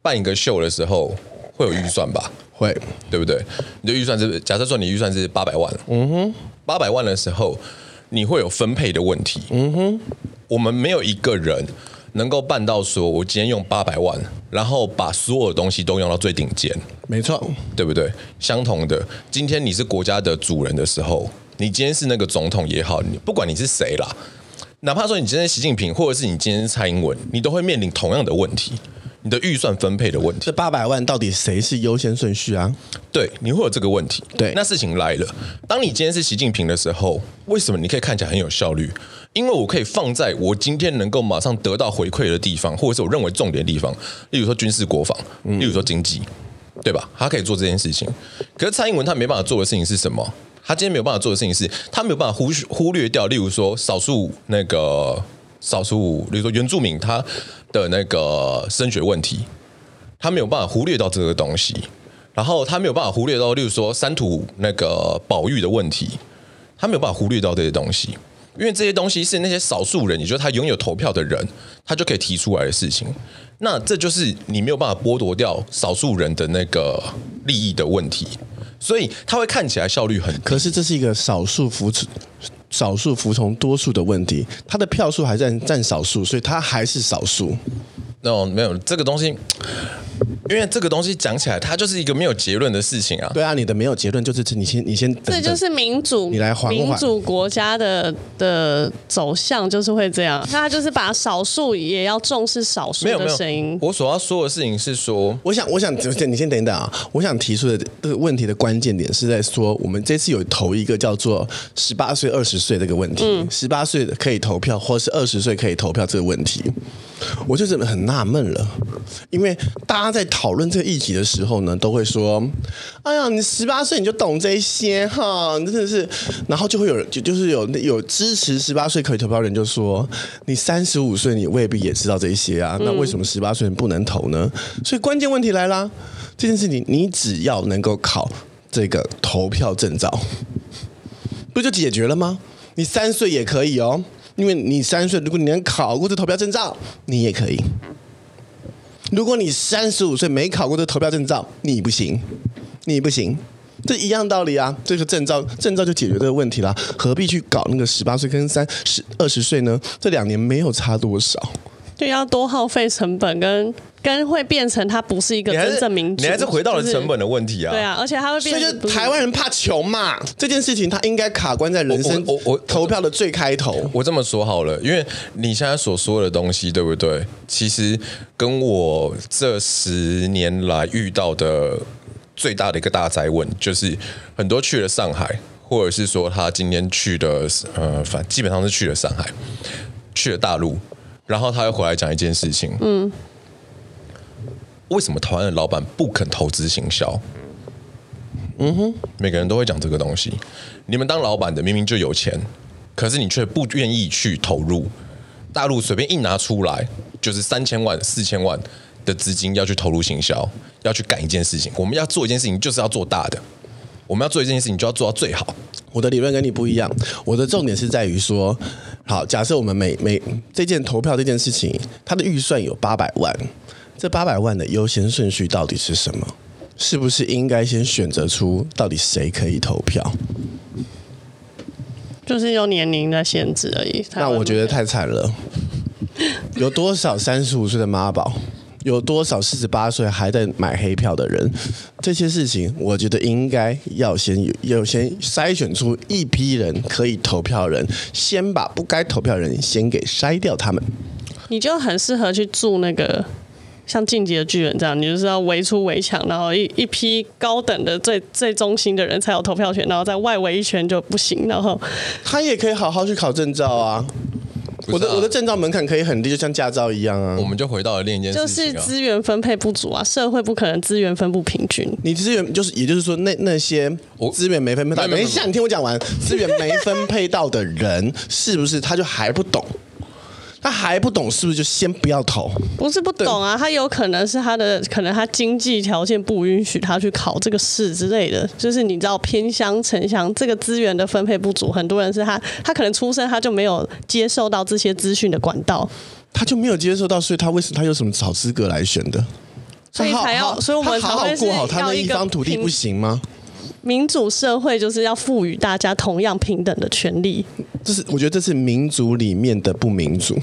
办一个秀的时候会有预算吧？会，对不对？你的预算是假设说你预算是八百万，嗯哼，八百万的时候，你会有分配的问题，嗯哼。我们没有一个人能够办到说，我今天用八百万，然后把所有的东西都用到最顶尖，没错，对不对？相同的，今天你是国家的主人的时候，你今天是那个总统也好，你不管你是谁啦，哪怕说你今天习近平，或者是你今天是蔡英文，你都会面临同样的问题。你的预算分配的问题，这八百万到底谁是优先顺序啊？对，你会有这个问题。对，那事情来了，当你今天是习近平的时候，为什么你可以看起来很有效率？因为我可以放在我今天能够马上得到回馈的地方，或者是我认为重点的地方，例如说军事国防，例如说经济，对吧？他可以做这件事情。可是蔡英文他没办法做的事情是什么？他今天没有办法做的事情是，他没有办法忽忽略掉，例如说少数那个少数，比如说原住民他。的那个升学问题，他没有办法忽略到这个东西，然后他没有办法忽略到，例如说山土那个保育的问题，他没有办法忽略到这些东西。因为这些东西是那些少数人，也就是他拥有投票的人，他就可以提出来的事情。那这就是你没有办法剥夺掉少数人的那个利益的问题，所以他会看起来效率很低。可是这是一个少数服从少数服从多数的问题，他的票数还占占少数，所以他还是少数。那、no, 没有这个东西，因为这个东西讲起来，它就是一个没有结论的事情啊。对啊，你的没有结论就是你先你先等等，这就是民主，你来缓缓民主国家的的走向就是会这样。那他就是把少数也要重视少数的声音。我所要说的事情是说，我想我想你先等一等啊。我想提出的这个问题的关键点是在说，我们这次有投一个叫做十八岁、二十岁这个问题，十八岁可以投票，或是二十岁可以投票这个问题。我就真的很纳闷了，因为大家在讨论这个议题的时候呢，都会说：“哎呀，你十八岁你就懂这些哈，真的是。”然后就会有人就就是有有支持十八岁可以投票的人就说：“你三十五岁你未必也知道这些啊，那为什么十八岁不能投呢？”所以关键问题来啦，这件事情你只要能够考这个投票证照，不就解决了吗？你三岁也可以哦。因为你三岁，如果你能考过这投票证照，你也可以。如果你三十五岁没考过这投票证照，你不行，你不行，这一样道理啊。这个证照，证照就解决这个问题了，何必去搞那个十八岁跟三十二十岁呢？这两年没有差多少。就要多耗费成本跟，跟跟会变成它不是一个真正民主，你还是回到了成本的问题啊。对啊，而且它会变成。所以就台湾人怕穷嘛，这件事情他应该卡关在人生我我投票的最开头。我，我这么说好了，因为你现在所说的东西，对不对？其实跟我这十年来遇到的最大的一个大灾问，就是很多去了上海，或者是说他今天去的，呃，反基本上是去了上海，去了大陆。然后他又回来讲一件事情，嗯，为什么台湾的老板不肯投资行销？嗯哼，每个人都会讲这个东西。你们当老板的明明就有钱，可是你却不愿意去投入。大陆随便一拿出来就是三千万、四千万的资金要去投入行销，要去干一件事情。我们要做一件事情，就是要做大的。我们要做一件事情，就要做到最好。我的理论跟你不一样，我的重点是在于说，好，假设我们每每这件投票这件事情，它的预算有八百万，这八百万的优先顺序到底是什么？是不是应该先选择出到底谁可以投票？就是有年龄的限制而已。那我觉得太惨了，有多少三十五岁的妈宝？有多少四十八岁还在买黑票的人？这些事情，我觉得应该要先有，要先筛选出一批人可以投票人，先把不该投票人先给筛掉。他们，你就很适合去住那个像进击的巨人这样，你就是要围出围墙，然后一一批高等的最最中心的人才有投票权，然后在外围一圈就不行。然后他也可以好好去考证照啊。啊、我的我的证照门槛可以很低，就像驾照一样啊。我们就回到了另一件事情，啊，就是资源分配不足啊，社会不可能资源分布平均。你资源就是，也就是说那，那那些资源没分配到，等一下，你听我讲完，资源没分配到的人，是不是他就还不懂？他还不懂，是不是就先不要投？不是不懂啊，他有可能是他的，可能他经济条件不允许他去考这个试之类的。就是你知道偏乡城乡这个资源的分配不足，很多人是他他可能出生他就没有接受到这些资讯的管道，他就没有接受到，所以他为什么他有什么好资格来选的？所以才要，所以我们才好好过好他那一方土地不行吗？民主社会就是要赋予大家同样平等的权利。这是我觉得这是民主里面的不民主。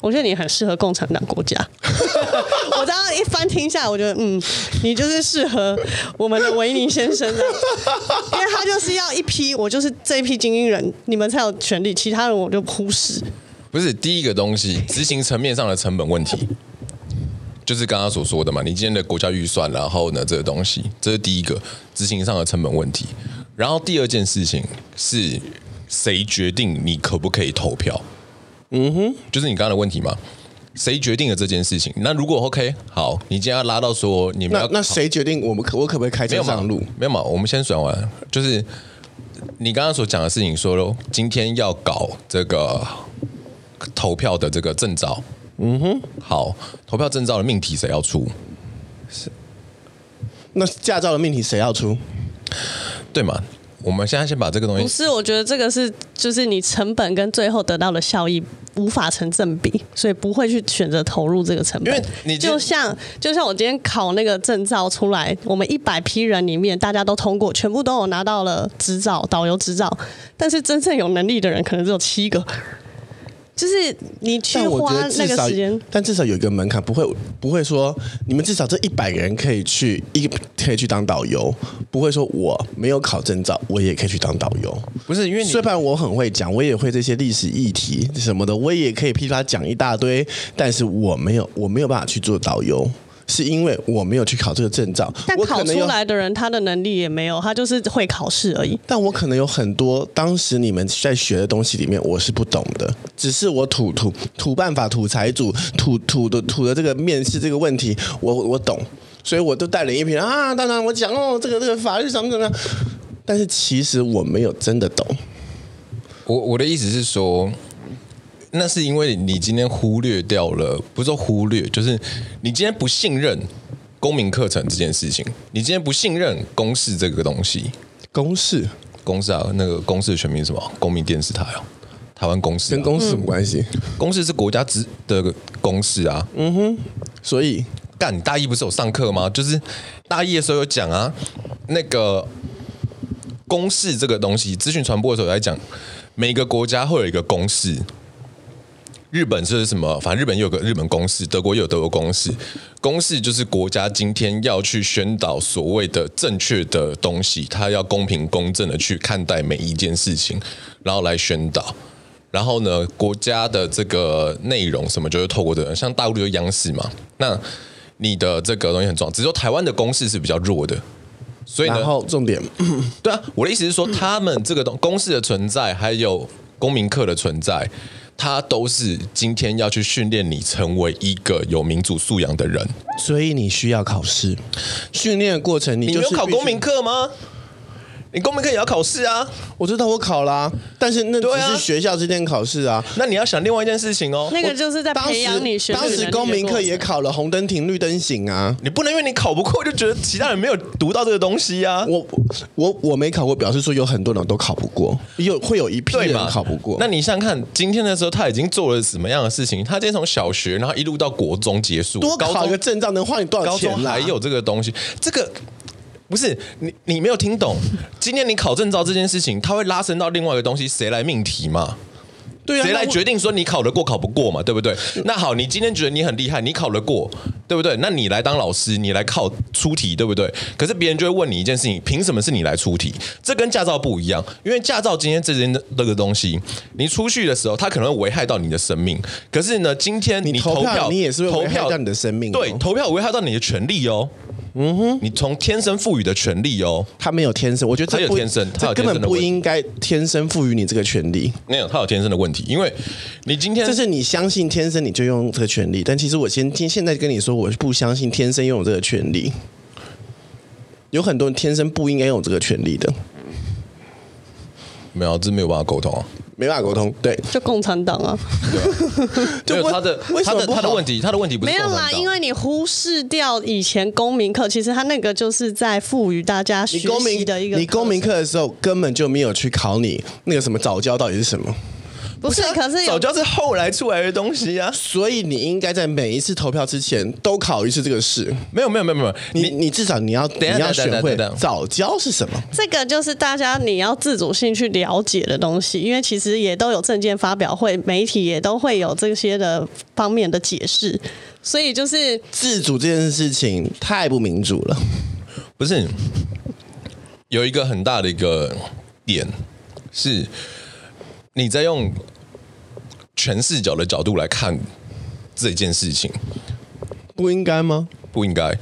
我觉得你很适合共产党国家。我刚刚一翻听下来，我觉得嗯，你就是适合我们的维尼先生的，因为他就是要一批，我就是这一批精英人，你们才有权利，其他人我就忽视。不是第一个东西，执行层面上的成本问题。就是刚刚所说的嘛，你今天的国家预算，然后呢，这个东西，这是第一个执行上的成本问题。然后第二件事情是谁决定你可不可以投票？嗯哼，就是你刚刚的问题嘛，谁决定了这件事情？那如果 OK，好，你今天要拉到说你们要那，那谁决定我们可我可不可以开车上路？没有嘛，我们先选完，就是你刚刚所讲的事情说喽，今天要搞这个投票的这个证照。嗯哼，好，投票证照的命题谁要出？是，那驾照的命题谁要出？对嘛？我们现在先把这个东西。不是，我觉得这个是就是你成本跟最后得到的效益无法成正比，所以不会去选择投入这个成本。因为你就像就像我今天考那个证照出来，我们一百批人里面大家都通过，全部都有拿到了执照，导游执照，但是真正有能力的人可能只有七个。就是你去花那个时间，但至少有一个门槛，不会不会说你们至少这一百个人可以去一个可以去当导游，不会说我没有考证照，我也可以去当导游。不是因为你虽然我很会讲，我也会这些历史议题什么的，我也可以噼啪讲一大堆，但是我没有我没有办法去做导游。是因为我没有去考这个证照，但考出来的人他的能力也没有，他就是会考试而已。但我可能有很多当时你们在学的东西里面我是不懂的，只是我土土土办法、土财主、土土的土的这个面试这个问题，我我懂，所以我都带了一瓶啊。当然我讲哦，这个这个法律怎么怎么样，但是其实我没有真的懂。我我的意思是说。那是因为你今天忽略掉了，不是说忽略，就是你今天不信任公民课程这件事情，你今天不信任公视这个东西，公视，公视啊，那个公视的全名是什么？公民电视台哦，台湾公视，跟公视什么关系？公视是国家之的公视啊，嗯哼，所以干，你大一不是有上课吗？就是大一的时候有讲啊，那个公视这个东西，资讯传播的时候有在讲，每个国家会有一个公视。日本是什么？反正日本有个日本公司，德国也有德国公司。公司就是国家今天要去宣导所谓的正确的东西，他要公平公正的去看待每一件事情，然后来宣导。然后呢，国家的这个内容什么，就是透过这个，像大陆的央视嘛。那你的这个东西很重要，只是说台湾的公司是比较弱的。所以呢，然后重点，对啊，我的意思是说，他们这个东公司的存在，还有公民课的存在。他都是今天要去训练你成为一个有民主素养的人，所以你需要考试。训练的过程你，就是有考公民课吗？你公民课也要考试啊！我知道我考啦、啊，但是那只是学校之间考试啊，啊。那你要想另外一件事情哦，那个就是在培养你学的。当时公民课也考了红灯停、绿灯行啊。你不能因为你考不过就觉得其他人没有读到这个东西啊。我我我没考过，表示说有很多人都考不过，有会有一批人考不过。那你想想看，今天的时候他已经做了什么样的事情？他今天从小学，然后一路到国中结束，多考一个证照能花你多少钱？高中还有这个东西，这个。不是你，你没有听懂。今天你考证照这件事情，它会拉伸到另外一个东西，谁来命题嘛？对啊，谁来决定说你考得过考不过嘛？对不对？那好，你今天觉得你很厉害，你考得过，对不对？那你来当老师，你来考出题，对不对？可是别人就会问你一件事情：凭什么是你来出题？这跟驾照不一样，因为驾照今天这件这个东西，你出去的时候，它可能会危害到你的生命。可是呢，今天你投票，你也是会危害到你的生命哦。对，投票危害到你的权利哦。嗯哼，你从天生赋予的权利哦，他没有天生，我觉得他有天生，他根本不应该天生赋予你这个权利。没有，他有天生的问题，因为你今天这是你相信天生你就用这个权利，但其实我先听现在跟你说，我不相信天生拥有这个权利，有很多人天生不应该拥有这个权利的。没有，这没有办法沟通啊。没办法沟通，对，就共产党啊，就他的他的他的问题，他的问题不是没有啦，因为你忽视掉以前公民课，其实他那个就是在赋予大家学习的一个。你公民课的时候根本就没有去考你那个什么早教到底是什么。不是，可是早教是后来出来的东西啊，所以你应该在每一次投票之前都考一次这个试。没有，没有，没有，没有，你你至少你要你要学会早教是什么？这个就是大家你要自主性去了解的东西，因为其实也都有证件发表会，媒体也都会有这些的方面的解释，所以就是自主这件事情太不民主了。不是，有一个很大的一个点是你在用。全视角的角度来看这件事情，不应该吗？不应该，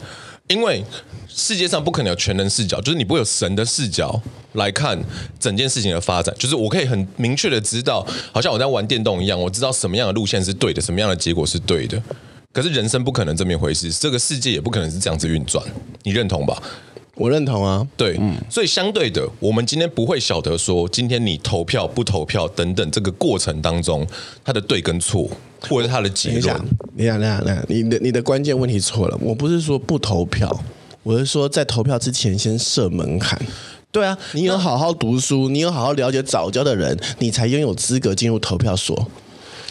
因为世界上不可能有全能视角，就是你不会有神的视角来看整件事情的发展。就是我可以很明确的知道，好像我在玩电动一样，我知道什么样的路线是对的，什么样的结果是对的。可是人生不可能这么一回事，这个世界也不可能是这样子运转，你认同吧？我认同啊，对，嗯，所以相对的，我们今天不会晓得说，今天你投票不投票等等这个过程当中，它的对跟错，或者它的结论。你想，你想，你你的你的关键问题错了。我不是说不投票，我是说在投票之前先设门槛。对啊，你有好好读书，你有好好了解早教的人，你才拥有资格进入投票所。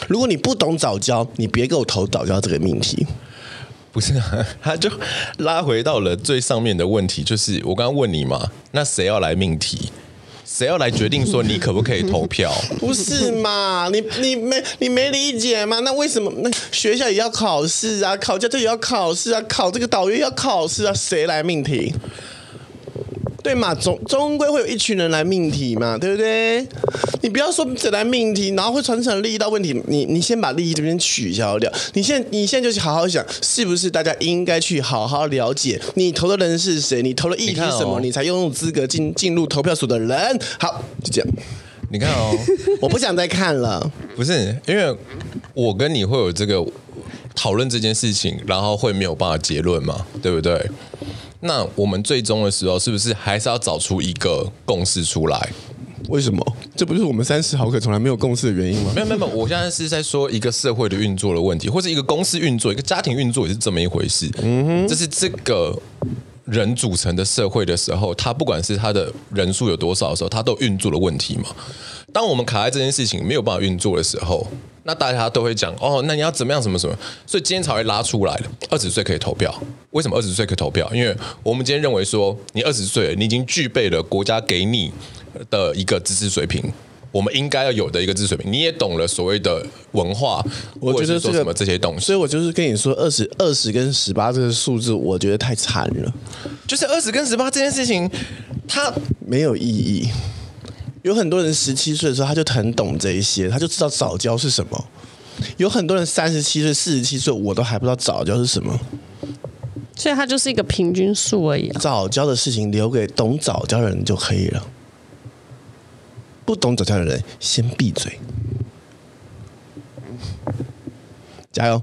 如果你不懂早教，你别给我投早教这个命题。不是啊，他就拉回到了最上面的问题，就是我刚刚问你嘛，那谁要来命题？谁要来决定说你可不可以投票？不是嘛？你你没你没理解吗？那为什么那学校也要考试啊？考驾照也要考试啊？考这个导游要考试啊？谁来命题？对嘛，总终归会有一群人来命题嘛，对不对？你不要说只来命题，然后会传承利益到问题，你你先把利益这边取消掉。你现在你现在就去好好想，是不是大家应该去好好了解你投的人是谁，你投的议题是什么，你，你才拥有资格进进入投票所的人。好，就这样。你看哦，我不想再看了。不是，因为我跟你会有这个讨论这件事情，然后会没有办法结论嘛，对不对？那我们最终的时候，是不是还是要找出一个共识出来？为什么？这不就是我们三十毫克从来没有共识的原因吗？没有没有，我现在是在说一个社会的运作的问题，或者一个公司运作、一个家庭运作也是这么一回事。嗯哼，这是这个人组成的社会的时候，他不管是他的人数有多少的时候，他都运作的问题嘛。当我们卡在这件事情没有办法运作的时候，那大家都会讲哦，那你要怎么样，什么什么？所以今天才会拉出来了，二十岁可以投票。为什么二十岁可以投票？因为我们今天认为说，你二十岁，你已经具备了国家给你的一个知识水平，我们应该要有的一个知识水平。你也懂了所谓的文化，我觉得说什么这些东西。所以我就是跟你说，二十二十跟十八这个数字，我觉得太惨了。就是二十跟十八这件事情，它没有意义。有很多人十七岁的时候他就很懂这一些，他就知道早教是什么。有很多人三十七岁、四十七岁，我都还不知道早教是什么。所以它就是一个平均数而已啊。藻礁的事情留给懂早教的人就可以了，不懂走跳的人先闭嘴。加油！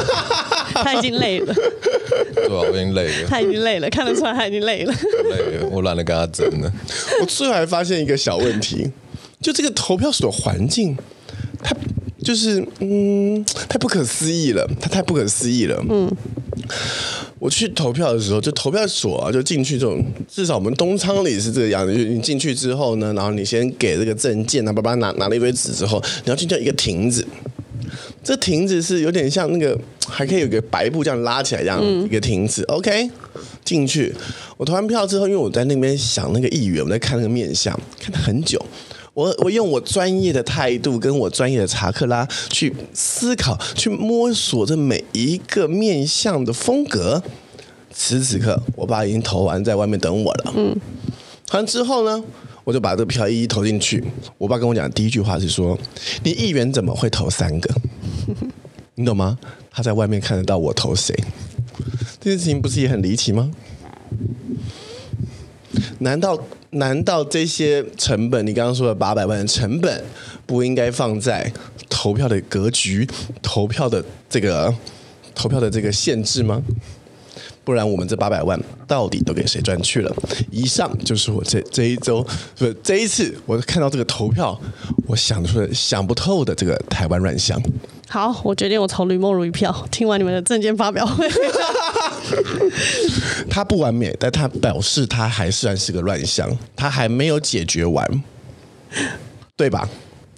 他已经累了。对啊，我已经累了。他已经累了，看得出来他已经累了。累了，我懒得跟他争了。我最后还发现一个小问题，就这个投票所环境，它就是嗯，太不可思议了，它太不可思议了。嗯，我去投票的时候，就投票所啊，就进去这种，至少我们东仓里是这个样子。就你进去之后呢，然后你先给这个证件啊，爸爸拿拿了一堆纸之后，你要进到一个亭子。这亭子是有点像那个，还可以有个白布这样拉起来，这样一个亭子。嗯、OK，进去。我投完票之后，因为我在那边想那个议员，我在看那个面相，看了很久。我我用我专业的态度跟我专业的查克拉去思考，去摸索这每一个面相的风格。此时此刻，我爸已经投完，在外面等我了。嗯，投完之后呢，我就把这个票一一投进去。我爸跟我讲第一句话是说：“你议员怎么会投三个？” 你懂吗？他在外面看得到我投谁，这件事情不是也很离奇吗？难道难道这些成本，你刚刚说的八百万的成本，不应该放在投票的格局、投票的这个投票的这个限制吗？不然我们这八百万到底都给谁赚去了？以上就是我这这一周不这一次我看到这个投票，我想出来想不透的这个台湾乱象。好，我决定我投吕梦如一票。听完你们的证件发表会，他不完美，但他表示他还算是个乱象，他还没有解决完，对吧？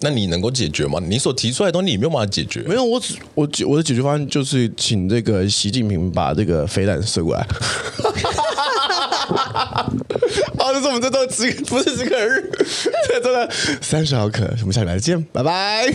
那你能够解决吗？你所提出来的东西，你没有办法解决。没有，我只我我的解决方案就是请这个习近平把这个飞弹射过来。好，这是我们这周只不是这个日，这真的三十毫克，我们下礼拜再见，拜拜。